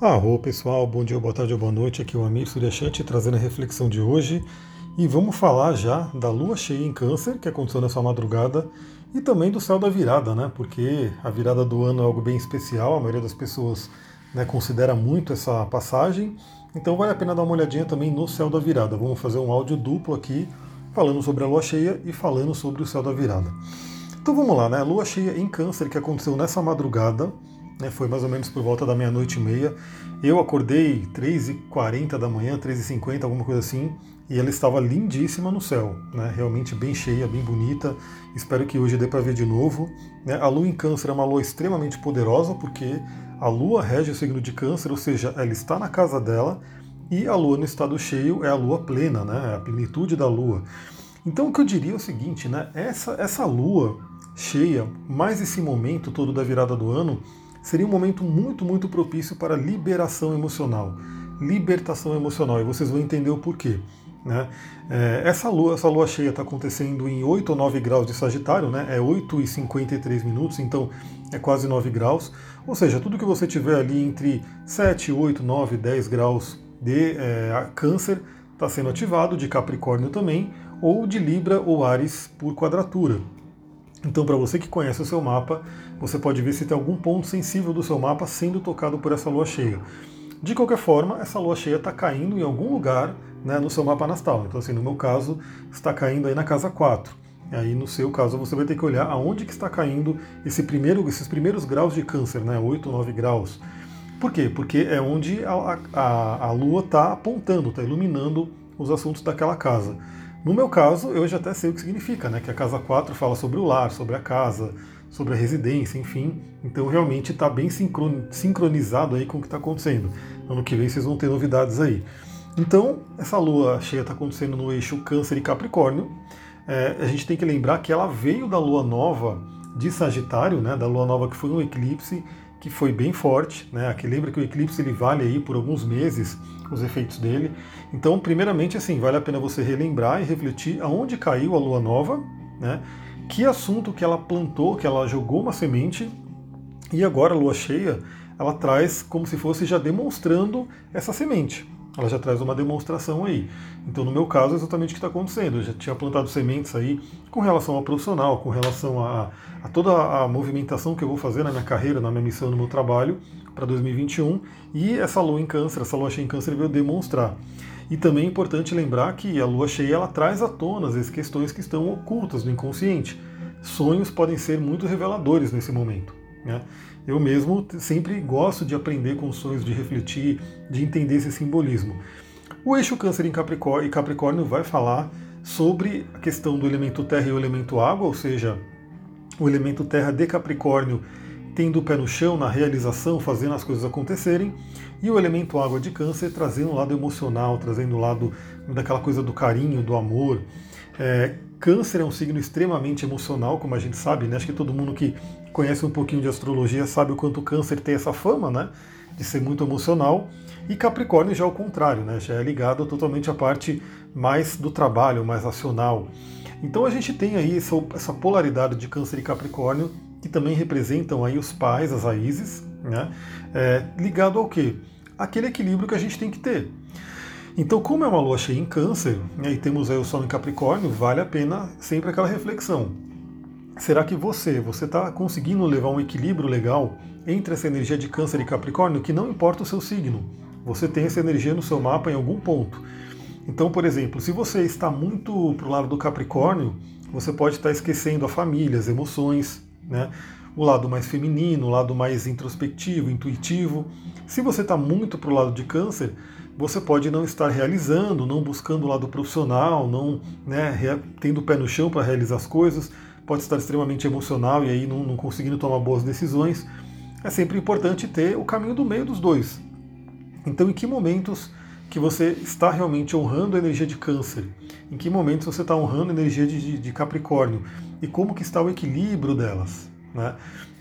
Arro pessoal, bom dia, boa tarde ou boa noite. Aqui é o Amir Suryashanti trazendo a reflexão de hoje. E vamos falar já da lua cheia em Câncer, que aconteceu nessa madrugada, e também do céu da virada, né? Porque a virada do ano é algo bem especial, a maioria das pessoas né, considera muito essa passagem. Então vale a pena dar uma olhadinha também no céu da virada. Vamos fazer um áudio duplo aqui, falando sobre a lua cheia e falando sobre o céu da virada. Então vamos lá, né? Lua cheia em Câncer que aconteceu nessa madrugada né, foi mais ou menos por volta da meia-noite e meia. Eu acordei 3h40 da manhã, 3h50, alguma coisa assim, e ela estava lindíssima no céu, né, realmente bem cheia, bem bonita. Espero que hoje dê para ver de novo. Né. A lua em Câncer é uma lua extremamente poderosa, porque a lua rege o signo de Câncer, ou seja, ela está na casa dela, e a lua no estado cheio é a lua plena, né, é a plenitude da lua. Então o que eu diria é o seguinte, né, essa, essa lua cheia, mais esse momento todo da virada do ano, seria um momento muito, muito propício para liberação emocional, libertação emocional, e vocês vão entender o porquê. Né? É, essa, lua, essa lua cheia está acontecendo em 8 ou 9 graus de Sagitário, né? é 8 e 53 minutos, então é quase 9 graus. Ou seja, tudo que você tiver ali entre 7, 8, 9, 10 graus de é, Câncer está sendo ativado, de Capricórnio também, ou de Libra ou Ares por quadratura. Então, para você que conhece o seu mapa, você pode ver se tem algum ponto sensível do seu mapa sendo tocado por essa lua cheia. De qualquer forma, essa lua cheia está caindo em algum lugar né, no seu mapa nastal. Então, assim, no meu caso, está caindo aí na casa 4. E aí, no seu caso, você vai ter que olhar aonde que está caindo esse primeiro, esses primeiros graus de câncer, né, 8, 9 graus. Por quê? Porque é onde a, a, a Lua está apontando, está iluminando os assuntos daquela casa. No meu caso, eu já até sei o que significa, né? Que a casa 4 fala sobre o lar, sobre a casa, sobre a residência, enfim. Então realmente está bem sincronizado aí com o que está acontecendo. Ano que vem vocês vão ter novidades aí. Então, essa lua cheia está acontecendo no eixo Câncer e Capricórnio. É, a gente tem que lembrar que ela veio da lua nova de Sagitário, né? Da lua nova que foi um eclipse que foi bem forte, né? Aqui lembra que o eclipse ele vale aí por alguns meses os efeitos dele. Então, primeiramente, assim, vale a pena você relembrar e refletir aonde caiu a lua nova, né? Que assunto que ela plantou, que ela jogou uma semente e agora a lua cheia, ela traz como se fosse já demonstrando essa semente ela já traz uma demonstração aí. Então, no meu caso, é exatamente o que está acontecendo. Eu já tinha plantado sementes aí com relação ao profissional, com relação a, a, toda a movimentação que eu vou fazer na minha carreira, na minha missão, no meu trabalho para 2021. E essa lua em câncer, essa lua cheia em câncer veio demonstrar. E também é importante lembrar que a lua cheia ela traz à tona as questões que estão ocultas no inconsciente. Sonhos podem ser muito reveladores nesse momento. Né? Eu mesmo sempre gosto de aprender com os sonhos, de refletir, de entender esse simbolismo. O eixo Câncer em Capricórnio, Capricórnio vai falar sobre a questão do elemento terra e o elemento água, ou seja, o elemento terra de Capricórnio tendo o pé no chão, na realização, fazendo as coisas acontecerem, e o elemento água de Câncer trazendo o lado emocional, trazendo o lado daquela coisa do carinho, do amor. É, câncer é um signo extremamente emocional, como a gente sabe, né? Acho que todo mundo que conhece um pouquinho de astrologia sabe o quanto o câncer tem essa fama, né? De ser muito emocional. E Capricórnio já é o contrário, né? Já é ligado totalmente à parte mais do trabalho, mais racional. Então a gente tem aí essa polaridade de câncer e Capricórnio, que também representam aí os pais, as raízes, né? É, ligado ao quê? Aquele equilíbrio que a gente tem que ter. Então, como é uma lua cheia em câncer, né, e temos aí o sol em Capricórnio, vale a pena sempre aquela reflexão. Será que você, você está conseguindo levar um equilíbrio legal entre essa energia de câncer e capricórnio, que não importa o seu signo, você tem essa energia no seu mapa em algum ponto. Então, por exemplo, se você está muito para o lado do capricórnio, você pode estar esquecendo a família, as emoções, né? o lado mais feminino, o lado mais introspectivo, intuitivo. Se você está muito para o lado de câncer, você pode não estar realizando, não buscando o lado profissional, não né, tendo o pé no chão para realizar as coisas pode estar extremamente emocional e aí não, não conseguindo tomar boas decisões. É sempre importante ter o caminho do meio dos dois. Então, em que momentos que você está realmente honrando a energia de câncer? Em que momentos você está honrando a energia de, de Capricórnio? E como que está o equilíbrio delas? Né?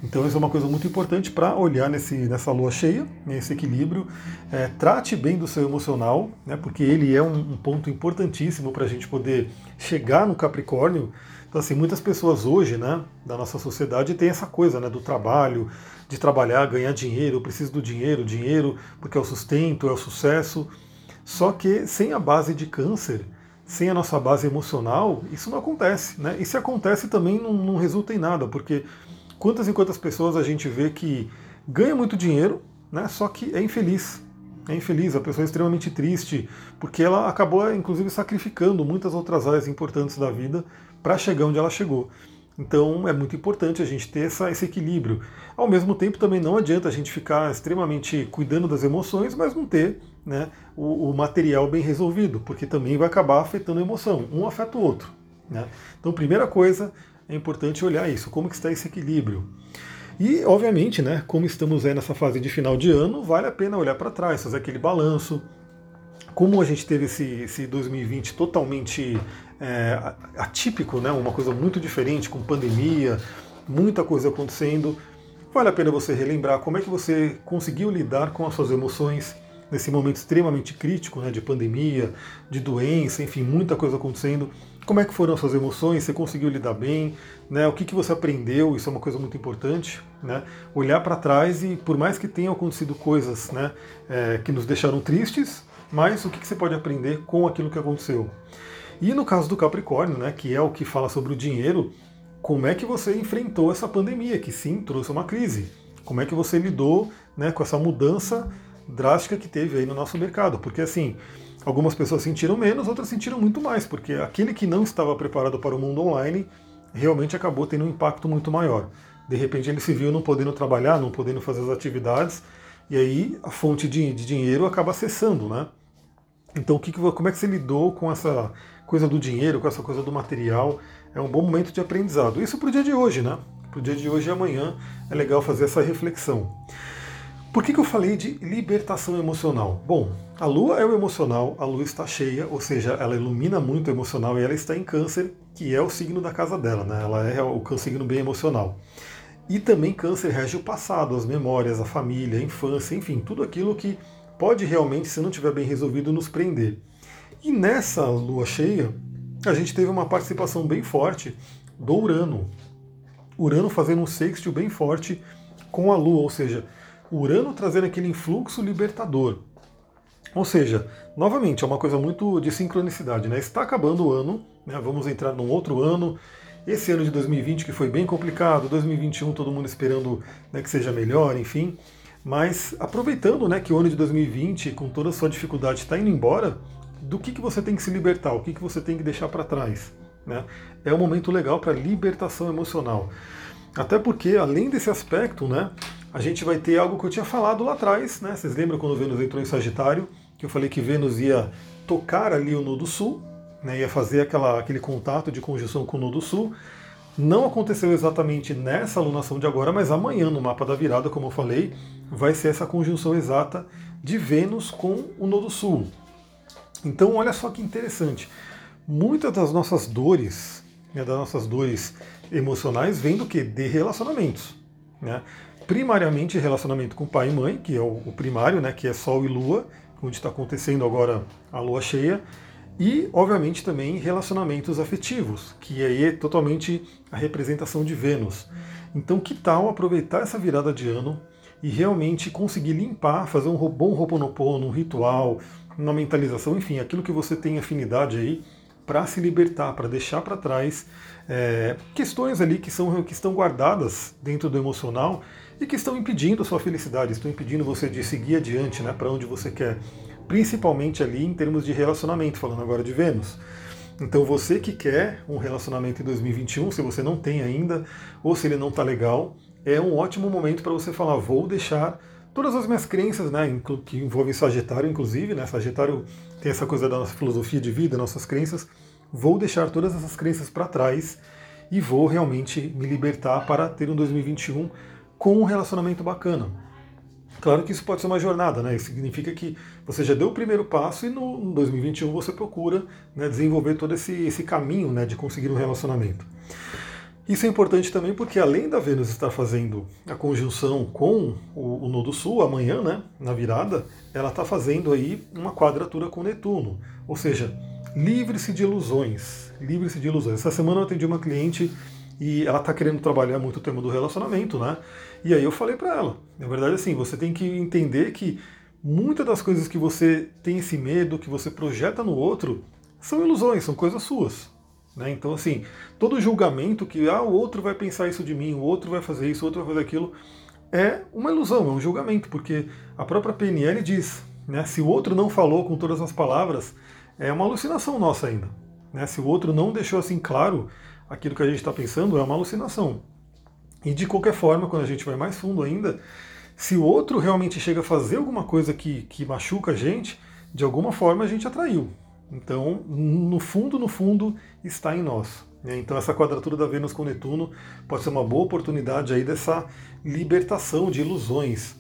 Então isso é uma coisa muito importante para olhar nesse, nessa lua cheia, nesse equilíbrio. É, trate bem do seu emocional, né, porque ele é um, um ponto importantíssimo para a gente poder chegar no Capricórnio Então, assim, muitas pessoas hoje, né, da nossa sociedade, tem essa coisa, né, do trabalho, de trabalhar, ganhar dinheiro, eu preciso do dinheiro, dinheiro, porque é o sustento, é o sucesso. Só que sem a base de câncer, sem a nossa base emocional, isso não acontece, né? E se acontece também não, não resulta em nada, porque quantas e quantas pessoas a gente vê que ganha muito dinheiro, né? Só que é infeliz, é infeliz, a pessoa é extremamente triste, porque ela acabou, inclusive, sacrificando muitas outras áreas importantes da vida para chegar onde ela chegou. Então é muito importante a gente ter essa, esse equilíbrio. Ao mesmo tempo, também não adianta a gente ficar extremamente cuidando das emoções, mas não ter né, o, o material bem resolvido, porque também vai acabar afetando a emoção. Um afeta o outro. Né? Então, primeira coisa, é importante olhar isso, como que está esse equilíbrio. E, obviamente, né, como estamos aí nessa fase de final de ano, vale a pena olhar para trás, fazer aquele balanço. Como a gente teve esse, esse 2020 totalmente é, atípico, né, uma coisa muito diferente, com pandemia, muita coisa acontecendo, vale a pena você relembrar como é que você conseguiu lidar com as suas emoções nesse momento extremamente crítico né, de pandemia, de doença, enfim, muita coisa acontecendo. Como é que foram as suas emoções, você conseguiu lidar bem, né? o que, que você aprendeu, isso é uma coisa muito importante, né? olhar para trás e por mais que tenham acontecido coisas né, é, que nos deixaram tristes, mas o que, você pode aprender com aquilo que aconteceu. E no caso do Capricórnio, né, que é o que fala sobre o dinheiro, como é que você enfrentou essa pandemia, que sim, trouxe uma crise? Como é que você lidou né, com essa mudança drástica que teve aí no nosso mercado? Porque assim, Algumas pessoas sentiram menos, outras sentiram muito mais, porque aquele que não estava preparado para o mundo online realmente acabou tendo um impacto muito maior. De repente ele se viu não podendo trabalhar, não podendo fazer as atividades, e aí a fonte de, de dinheiro acaba cessando, né? Então, que como é que você lidou com essa coisa do dinheiro, com essa coisa do material? É um bom momento de aprendizado. Isso para o dia de hoje, né? Para o dia de hoje e amanhã é legal fazer essa reflexão. Por que, que eu falei de libertação emocional? Bom, a Lua é o emocional, a Lua está cheia, ou seja, ela ilumina muito o emocional e ela está em Câncer, que é o signo da casa dela, né? Ela é o signo bem emocional. E também Câncer rege o passado, as memórias, a família, a infância, enfim, tudo aquilo que pode realmente, se não tiver bem resolvido, nos prender. E nessa Lua cheia, a gente teve uma participação bem forte do Urano. Urano fazendo um sextil bem forte com a Lua, ou seja, Urano trazendo aquele influxo libertador. Ou seja, novamente, é uma coisa muito de sincronicidade, né? Está acabando o ano, né? vamos entrar num outro ano. Esse ano de 2020 que foi bem complicado, 2021 todo mundo esperando né, que seja melhor, enfim. Mas aproveitando né, que o ano de 2020, com toda a sua dificuldade, está indo embora, do que, que você tem que se libertar, o que, que você tem que deixar para trás. Né? É um momento legal para libertação emocional. Até porque, além desse aspecto, né, a gente vai ter algo que eu tinha falado lá atrás, né? Vocês lembram quando Vênus entrou em Sagitário, que eu falei que Vênus ia tocar ali o Nodo Sul, né? ia fazer aquela, aquele contato de conjunção com o Nodo Sul. Não aconteceu exatamente nessa alunação de agora, mas amanhã, no mapa da virada, como eu falei, vai ser essa conjunção exata de Vênus com o Nodo Sul. Então, olha só que interessante. Muitas das nossas dores, né, das nossas dores emocionais, vêm do que? De relacionamentos. Né? primariamente relacionamento com pai e mãe, que é o, primário, né, que é Sol e Lua, onde está acontecendo agora a Lua cheia, e obviamente também relacionamentos afetivos, que aí é totalmente a representação de Vênus. Então, que tal aproveitar essa virada de ano e realmente conseguir limpar, fazer um bom Ho'oponopono, um ritual, uma mentalização, enfim, aquilo que você tem afinidade aí, para se libertar, para deixar para trás é, questões ali que, são, que estão guardadas dentro do emocional e que estão impedindo a sua felicidade, estão impedindo você de seguir adiante né, para onde você quer, principalmente ali em termos de relacionamento, falando agora de Vênus. Então você que quer um relacionamento em 2021, se você não tem ainda, ou se ele não está legal, é um ótimo momento para você falar, vou deixar todas as minhas crenças, né, que envolvem Sagitário, inclusive, né, Sagitário tem essa coisa da nossa filosofia de vida, nossas crenças, vou deixar todas essas crenças para trás e vou realmente me libertar para ter um 2021 com um relacionamento bacana. Claro que isso pode ser uma jornada, né? Isso significa que você já deu o primeiro passo e no 2021 você procura né, desenvolver todo esse, esse caminho né, de conseguir um relacionamento. Isso é importante também porque além da Vênus estar fazendo a conjunção com o, o Nodo Sul amanhã, né, na virada, ela está fazendo aí uma quadratura com Netuno. Ou seja, Livre-se de ilusões. Livre-se de ilusões. Essa semana eu atendi uma cliente e ela está querendo trabalhar muito o tema do relacionamento, né? E aí eu falei para ela, na verdade assim, você tem que entender que muitas das coisas que você tem esse medo, que você projeta no outro, são ilusões, são coisas suas. Né? Então, assim, todo julgamento que ah, o outro vai pensar isso de mim, o outro vai fazer isso, o outro vai fazer aquilo, é uma ilusão, é um julgamento, porque a própria PNL diz, né, se o outro não falou com todas as palavras, é uma alucinação nossa ainda. Né? Se o outro não deixou assim claro aquilo que a gente está pensando, é uma alucinação. E de qualquer forma, quando a gente vai mais fundo ainda, se o outro realmente chega a fazer alguma coisa que, que machuca a gente, de alguma forma a gente atraiu. Então, no fundo, no fundo, está em nós. Né? Então, essa quadratura da Vênus com Netuno pode ser uma boa oportunidade aí dessa libertação de ilusões.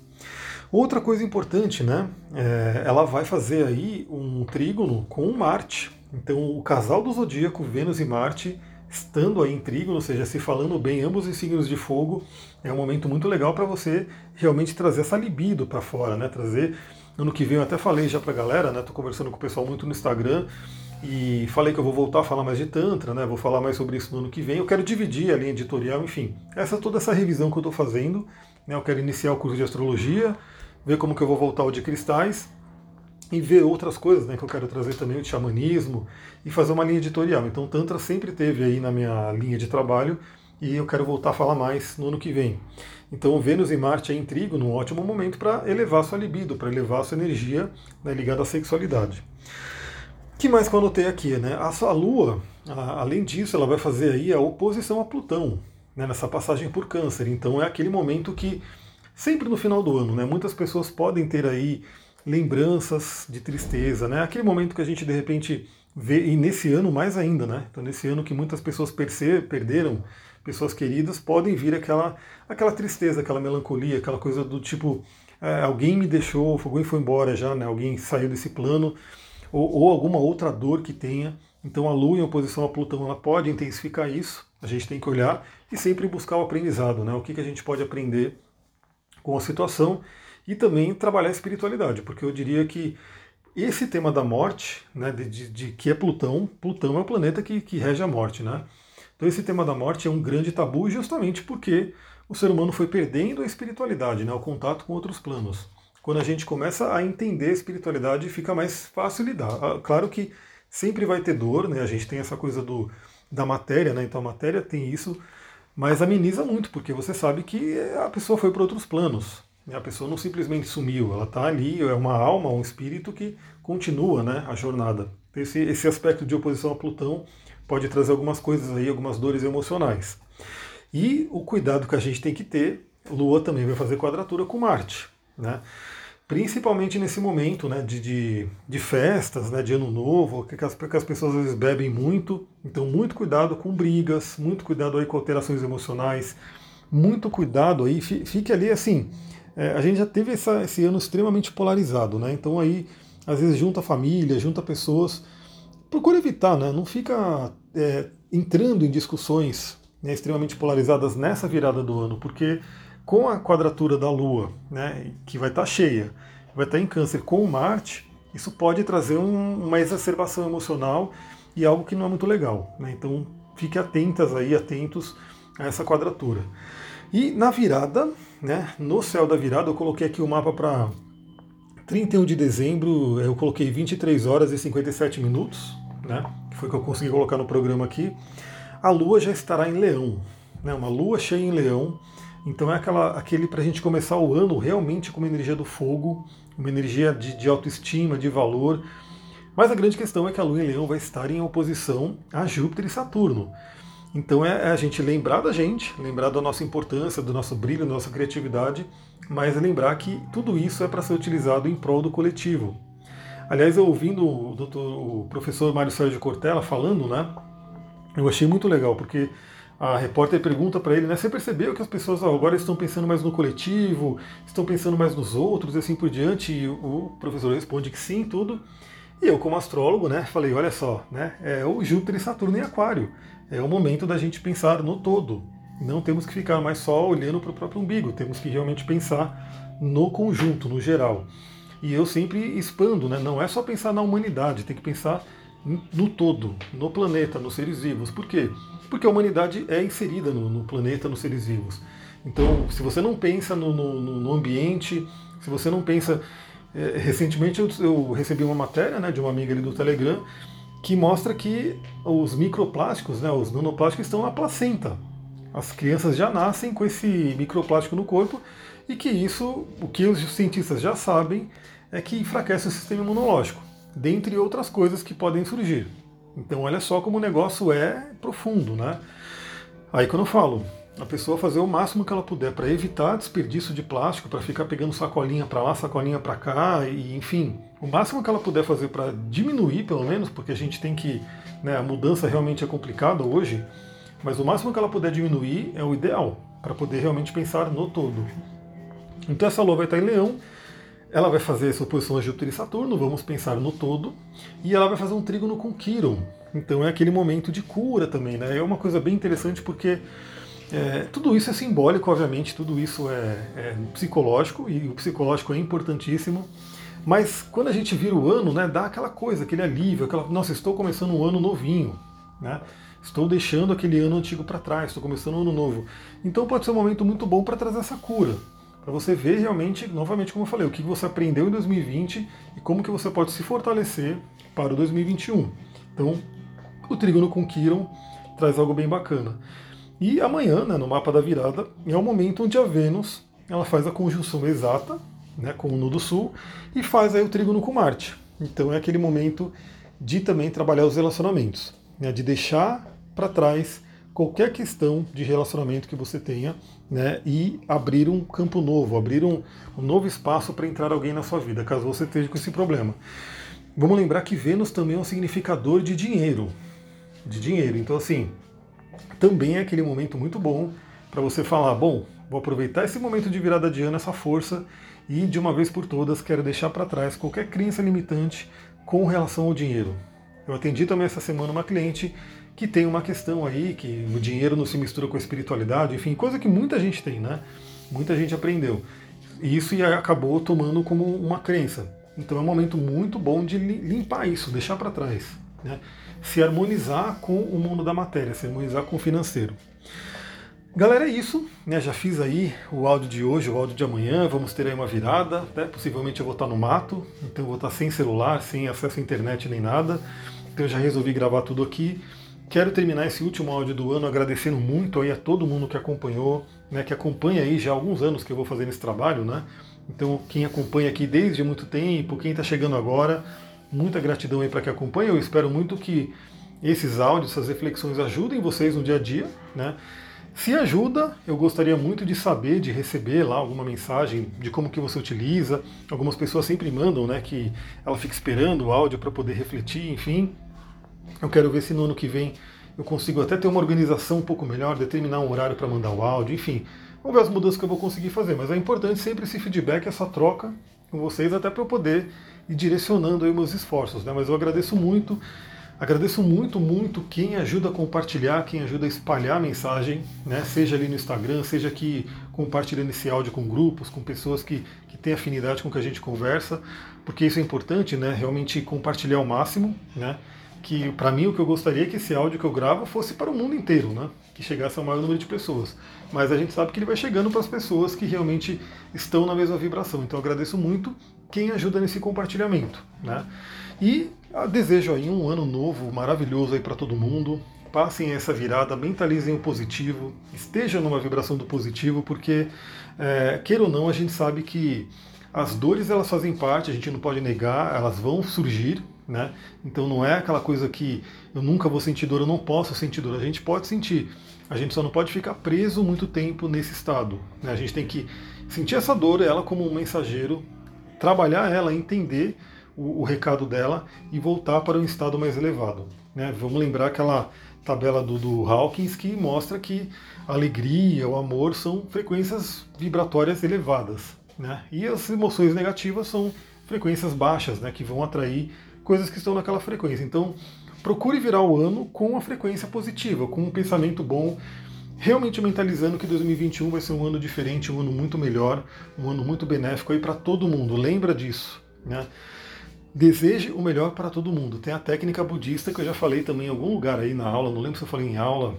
Outra coisa importante, né? É, ela vai fazer aí um trígono com Marte. Então, o casal do zodíaco, Vênus e Marte, estando aí em trígono, ou seja, se falando bem, ambos os signos de fogo, é um momento muito legal para você realmente trazer essa libido para fora, né? Trazer ano que vem eu até falei já pra galera, né? Tô conversando com o pessoal muito no Instagram e falei que eu vou voltar a falar mais de Tantra, né? Vou falar mais sobre isso no ano que vem. Eu quero dividir a linha editorial, enfim. Essa toda essa revisão que eu estou fazendo. Né? Eu quero iniciar o curso de astrologia, ver como que eu vou voltar ao de cristais e ver outras coisas, né? Que eu quero trazer também o xamanismo e fazer uma linha editorial. Então, Tantra sempre teve aí na minha linha de trabalho e eu quero voltar a falar mais no ano que vem. Então, Vênus e Marte é em trigo num ótimo momento para elevar sua libido, para elevar sua energia né, ligada à sexualidade. O que mais que eu anotei aqui? Né? A sua Lua, a, além disso, ela vai fazer aí a oposição a Plutão, né, nessa passagem por câncer. Então é aquele momento que, sempre no final do ano, né, muitas pessoas podem ter aí lembranças de tristeza, né? Aquele momento que a gente de repente vê, e nesse ano mais ainda, né? Então nesse ano que muitas pessoas perderam pessoas queridas, podem vir aquela, aquela tristeza, aquela melancolia, aquela coisa do tipo, é, alguém me deixou, alguém foi embora já, né? Alguém saiu desse plano, ou, ou alguma outra dor que tenha. Então a Lua em oposição a Plutão, ela pode intensificar isso. A gente tem que olhar e sempre buscar o aprendizado, né? O que, que a gente pode aprender com a situação e também trabalhar a espiritualidade, porque eu diria que esse tema da morte, né, de, de, de que é Plutão, Plutão é o planeta que, que rege a morte, né? Então esse tema da morte é um grande tabu justamente porque o ser humano foi perdendo a espiritualidade, né, o contato com outros planos. Quando a gente começa a entender a espiritualidade, fica mais fácil lidar. Ah, claro que sempre vai ter dor, né? A gente tem essa coisa do, da matéria, né? Então a matéria tem isso, mas ameniza muito, porque você sabe que a pessoa foi para outros planos. A pessoa não simplesmente sumiu, ela está ali, é uma alma, um espírito que continua né, a jornada. Esse, esse aspecto de oposição a Plutão pode trazer algumas coisas aí, algumas dores emocionais. E o cuidado que a gente tem que ter, Lua também vai fazer quadratura com Marte, né? Principalmente nesse momento né, de, de, de festas, né, de ano novo, que as, que as pessoas às vezes bebem muito. Então, muito cuidado com brigas, muito cuidado aí com alterações emocionais, muito cuidado aí, fique ali assim, é, a gente já teve essa, esse ano extremamente polarizado, né? Então aí, às vezes, junta família, junta pessoas. Procura evitar, né? Não fica é, entrando em discussões né, extremamente polarizadas nessa virada do ano, porque com a quadratura da Lua, né, que vai estar tá cheia, vai estar tá em câncer com o Marte, isso pode trazer um, uma exacerbação emocional e algo que não é muito legal. Né? Então fique atentas aí, atentos a essa quadratura. E na virada, né, no céu da virada, eu coloquei aqui o mapa para 31 de dezembro, eu coloquei 23 horas e 57 minutos, né, que foi que eu consegui colocar no programa aqui. A lua já estará em leão, né, uma lua cheia em leão, então é aquela, aquele para a gente começar o ano realmente com uma energia do fogo, uma energia de, de autoestima, de valor. Mas a grande questão é que a lua em leão vai estar em oposição a Júpiter e Saturno. Então é, é a gente lembrar da gente, lembrar da nossa importância, do nosso brilho, da nossa criatividade, mas lembrar que tudo isso é para ser utilizado em prol do coletivo. Aliás, eu ouvindo o, doutor, o professor Mário Sérgio Cortella falando, né, eu achei muito legal, porque a repórter pergunta para ele, né, você percebeu que as pessoas agora estão pensando mais no coletivo, estão pensando mais nos outros e assim por diante, e o professor responde que sim, tudo. E eu, como astrólogo, né, falei, olha só, né, é o Júpiter e Saturno em Aquário é o momento da gente pensar no todo. Não temos que ficar mais só olhando para o próprio umbigo, temos que realmente pensar no conjunto, no geral. E eu sempre expando, né? não é só pensar na humanidade, tem que pensar no todo, no planeta, nos seres vivos. Por quê? Porque a humanidade é inserida no, no planeta, nos seres vivos. Então, se você não pensa no, no, no ambiente, se você não pensa. É, recentemente eu, eu, recebi uma matéria né, de uma amiga ali do Telegram que mostra que os microplásticos, né, os nanoplásticos estão na placenta. As crianças já nascem com esse microplástico no corpo e que isso, o que os cientistas já sabem, é que enfraquece o sistema imunológico, dentre outras coisas que podem surgir. Então olha só como o negócio é profundo, né? Aí quando eu falo, a pessoa fazer o máximo que ela puder para evitar desperdício de plástico, para ficar pegando sacolinha para lá, sacolinha para cá, e enfim, o máximo que ela puder fazer para diminuir, pelo menos, porque a gente tem que, né, a mudança realmente é complicada hoje, mas o máximo que ela puder diminuir é o ideal, para poder realmente pensar no todo. Então essa lua vai estar em leão, ela vai fazer essa oposição a Júpiter e Saturno, vamos pensar no todo, e ela vai fazer um trígono com Quiron. Então é aquele momento de cura também, né? É uma coisa bem interessante porque é, tudo isso é simbólico, obviamente, tudo isso é, é, psicológico, e o psicológico é importantíssimo. Mas quando a gente vira o ano, né, dá aquela coisa, aquele alívio, aquela, nossa, estou começando um ano novinho, né? Estou deixando aquele ano antigo para trás, estou começando um ano novo. Então pode ser um momento muito bom para trazer essa cura para você ver realmente, novamente como eu falei, o que você aprendeu em 2020 e como que você pode se fortalecer para o 2021. Então, o trígono com Quiron traz algo bem bacana. E amanhã, né, no mapa da virada, é o momento onde a Vênus ela faz a conjunção exata né, com o Nudo Sul e faz aí o trígono com Marte. Então é aquele momento de também trabalhar os relacionamentos, né, de deixar para trás qualquer questão de relacionamento que você tenha né, e abrir um campo novo, abrir um, um novo espaço para entrar alguém na sua vida, caso você esteja com esse problema. Vamos lembrar que Vênus também é um significador de dinheiro. De dinheiro. Então, assim, também é aquele momento muito bom para você falar: bom, vou aproveitar esse momento de virada de ano, essa força, e de uma vez por todas quero deixar para trás qualquer crença limitante com relação ao dinheiro. Eu atendi também essa semana uma cliente que tem uma questão aí, que o dinheiro não se mistura com a espiritualidade, enfim, coisa que muita gente tem, né? Muita gente aprendeu. E isso acabou tomando como uma crença. Então é um momento muito bom de limpar isso, deixar para trás. Né? Se harmonizar com o mundo da matéria, se harmonizar com o financeiro. Galera, é isso. Né? Já fiz aí o áudio de hoje, o áudio de amanhã. Vamos ter aí uma virada. Né? Possivelmente eu vou estar no mato, então eu vou estar sem celular, sem acesso à internet nem nada. Então eu já resolvi gravar tudo aqui. Quero terminar esse último áudio do ano agradecendo muito aí a todo mundo que acompanhou, né, que acompanha aí já há alguns anos que eu vou fazendo esse trabalho, né? Então, quem acompanha aqui desde muito tempo, quem está chegando agora, muita gratidão aí para que acompanha. Eu espero muito que esses áudios, essas reflexões ajudem vocês no dia a dia, né? Se ajuda, eu gostaria muito de saber, de receber lá alguma mensagem de como que você utiliza. Algumas pessoas sempre mandam, né, que ela fica esperando o áudio para poder refletir, enfim. Eu quero ver se no ano que vem eu consigo até ter uma organização um pouco melhor, determinar um horário para mandar o áudio, enfim. Vamos ver as mudanças que eu vou conseguir fazer, mas é importante sempre esse feedback, essa troca com vocês, até para eu poder ir direcionando aí meus esforços. Né? Mas eu agradeço muito, agradeço muito, muito quem ajuda a compartilhar, quem ajuda a espalhar a mensagem, né? seja ali no Instagram, seja aqui compartilhando esse áudio com grupos, com pessoas que, que têm afinidade com o que a gente conversa, porque isso é importante, né? realmente compartilhar ao máximo. Né? Que para mim o que eu gostaria é que esse áudio que eu gravo fosse para o mundo inteiro, né? Que chegasse ao maior número de pessoas. Mas a gente sabe que ele vai chegando para as pessoas que realmente estão na mesma vibração. Então eu agradeço muito quem ajuda nesse compartilhamento, né? E desejo aí um ano novo maravilhoso aí para todo mundo. Passem essa virada, mentalizem o positivo, estejam numa vibração do positivo, porque é, queira ou não, a gente sabe que as dores elas fazem parte, a gente não pode negar, elas vão surgir, né? Então não é aquela coisa que eu nunca vou sentir dor, eu não posso sentir dor. A gente pode sentir, a gente só não pode ficar preso muito tempo nesse estado. Né? A gente tem que sentir essa dor, ela como um mensageiro, trabalhar ela, entender o, o recado dela e voltar para um estado mais elevado. Né? Vamos lembrar aquela tabela do, do Hawkins que mostra que a alegria, o amor são frequências vibratórias elevadas. Né? E as emoções negativas são frequências baixas, né, que vão atrair coisas que estão naquela frequência. Então, procure virar o ano com uma frequência positiva, com um pensamento bom, realmente mentalizando que 2021 vai ser um ano diferente, um ano muito melhor, um ano muito benéfico aí para todo mundo. Lembra disso, né? Deseje o melhor para todo mundo. Tem a técnica budista que eu já falei também em algum lugar aí na aula, não lembro se eu falei em aula,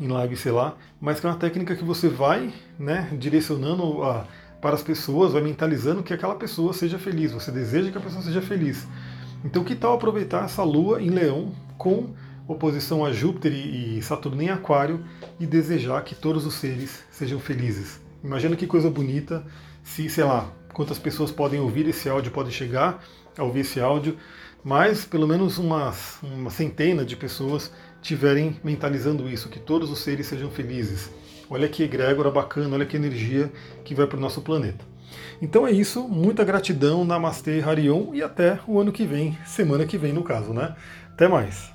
em live, sei lá, mas que é uma técnica que você vai né, direcionando a, para as pessoas, vai mentalizando que aquela pessoa seja feliz, você deseja que a pessoa seja feliz. Então, que tal aproveitar essa lua em Leão com oposição a Júpiter e Saturno em Aquário e desejar que todos os seres sejam felizes? Imagina que coisa bonita se, sei lá, quantas pessoas podem ouvir esse áudio, podem chegar a ouvir esse áudio, mas pelo menos uma centena de pessoas tiverem mentalizando isso, que todos os seres sejam felizes. Olha que egrégora bacana, olha que energia que vai para o nosso planeta. Então é isso, muita gratidão, Namastê, Harion e até o ano que vem, semana que vem no caso, né? Até mais.